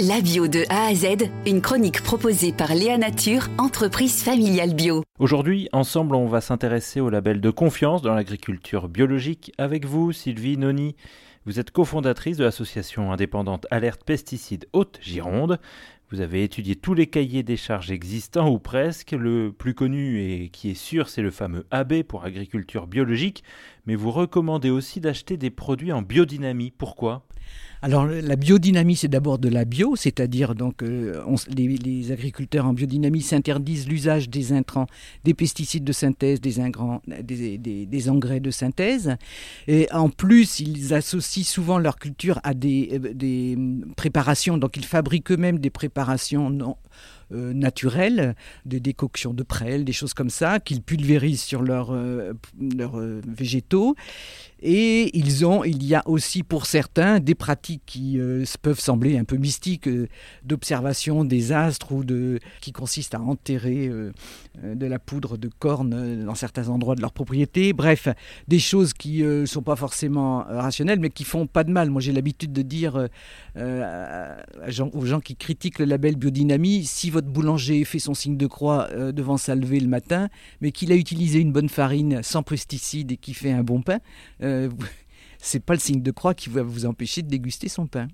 La bio de A à Z, une chronique proposée par Léa Nature, entreprise familiale bio. Aujourd'hui, ensemble, on va s'intéresser au label de confiance dans l'agriculture biologique avec vous, Sylvie Noni. Vous êtes cofondatrice de l'association indépendante Alerte Pesticides Haute-Gironde. Vous avez étudié tous les cahiers des charges existants ou presque. Le plus connu et qui est sûr, c'est le fameux AB pour agriculture biologique. Mais vous recommandez aussi d'acheter des produits en biodynamie. Pourquoi? Alors la biodynamie, c'est d'abord de la bio, c'est-à-dire donc euh, les, agriculteurs en biodynamie s'interdisent l'usage des intrants, des pesticides de synthèse, des, engrais de synthèse. Et en plus, ils associent souvent leur culture à des, euh, des préparations, donc ils fabriquent eux-mêmes des préparations non, euh, des décoctions de prêles, des choses comme ça, qu'ils pulvérisent sur leurs leurs végétaux. Et ils ont, il y a aussi pour certains des pratiques qui euh, peuvent sembler un peu mystiques euh, d'observation des astres ou de, qui consistent à enterrer euh, de la poudre de corne dans certains endroits de leur propriété. Bref, des choses qui ne sont pas forcément rationnelles mais qui font pas de mal. Moi j'ai l'habitude de dire aux gens qui critiquent le label biodynamie, si votre boulanger fait son signe de croix devant sa levée le matin, mais qu'il a utilisé une bonne farine sans pesticides et qui fait un bon pain, euh, c'est pas le signe de croix qui va vous empêcher de déguster son pain.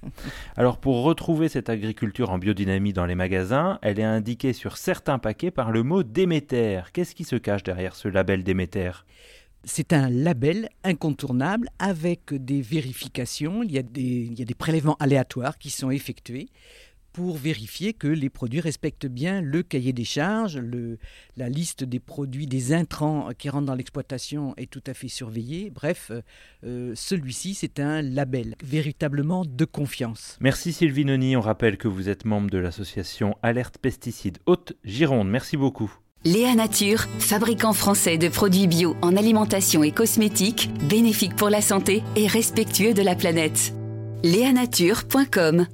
Alors pour retrouver cette agriculture en biodynamie dans les magasins, elle est indiquée sur certains paquets par le mot Déméter. Qu'est-ce qui se cache derrière ce label Déméter? C'est un label incontournable avec des vérifications. Il y, a des, il y a des prélèvements aléatoires qui sont effectués pour vérifier que les produits respectent bien le cahier des charges, le, la liste des produits, des intrants qui rentrent dans l'exploitation est tout à fait surveillée. Bref, euh, celui-ci, c'est un label véritablement de confiance. Merci Sylvie Noni. On rappelle que vous êtes membre de l'association Alerte Pesticides Haute-Gironde. Merci beaucoup. Léa Nature, fabricant français de produits bio en alimentation et cosmétiques, bénéfique pour la santé et respectueux de la planète. Léanature.com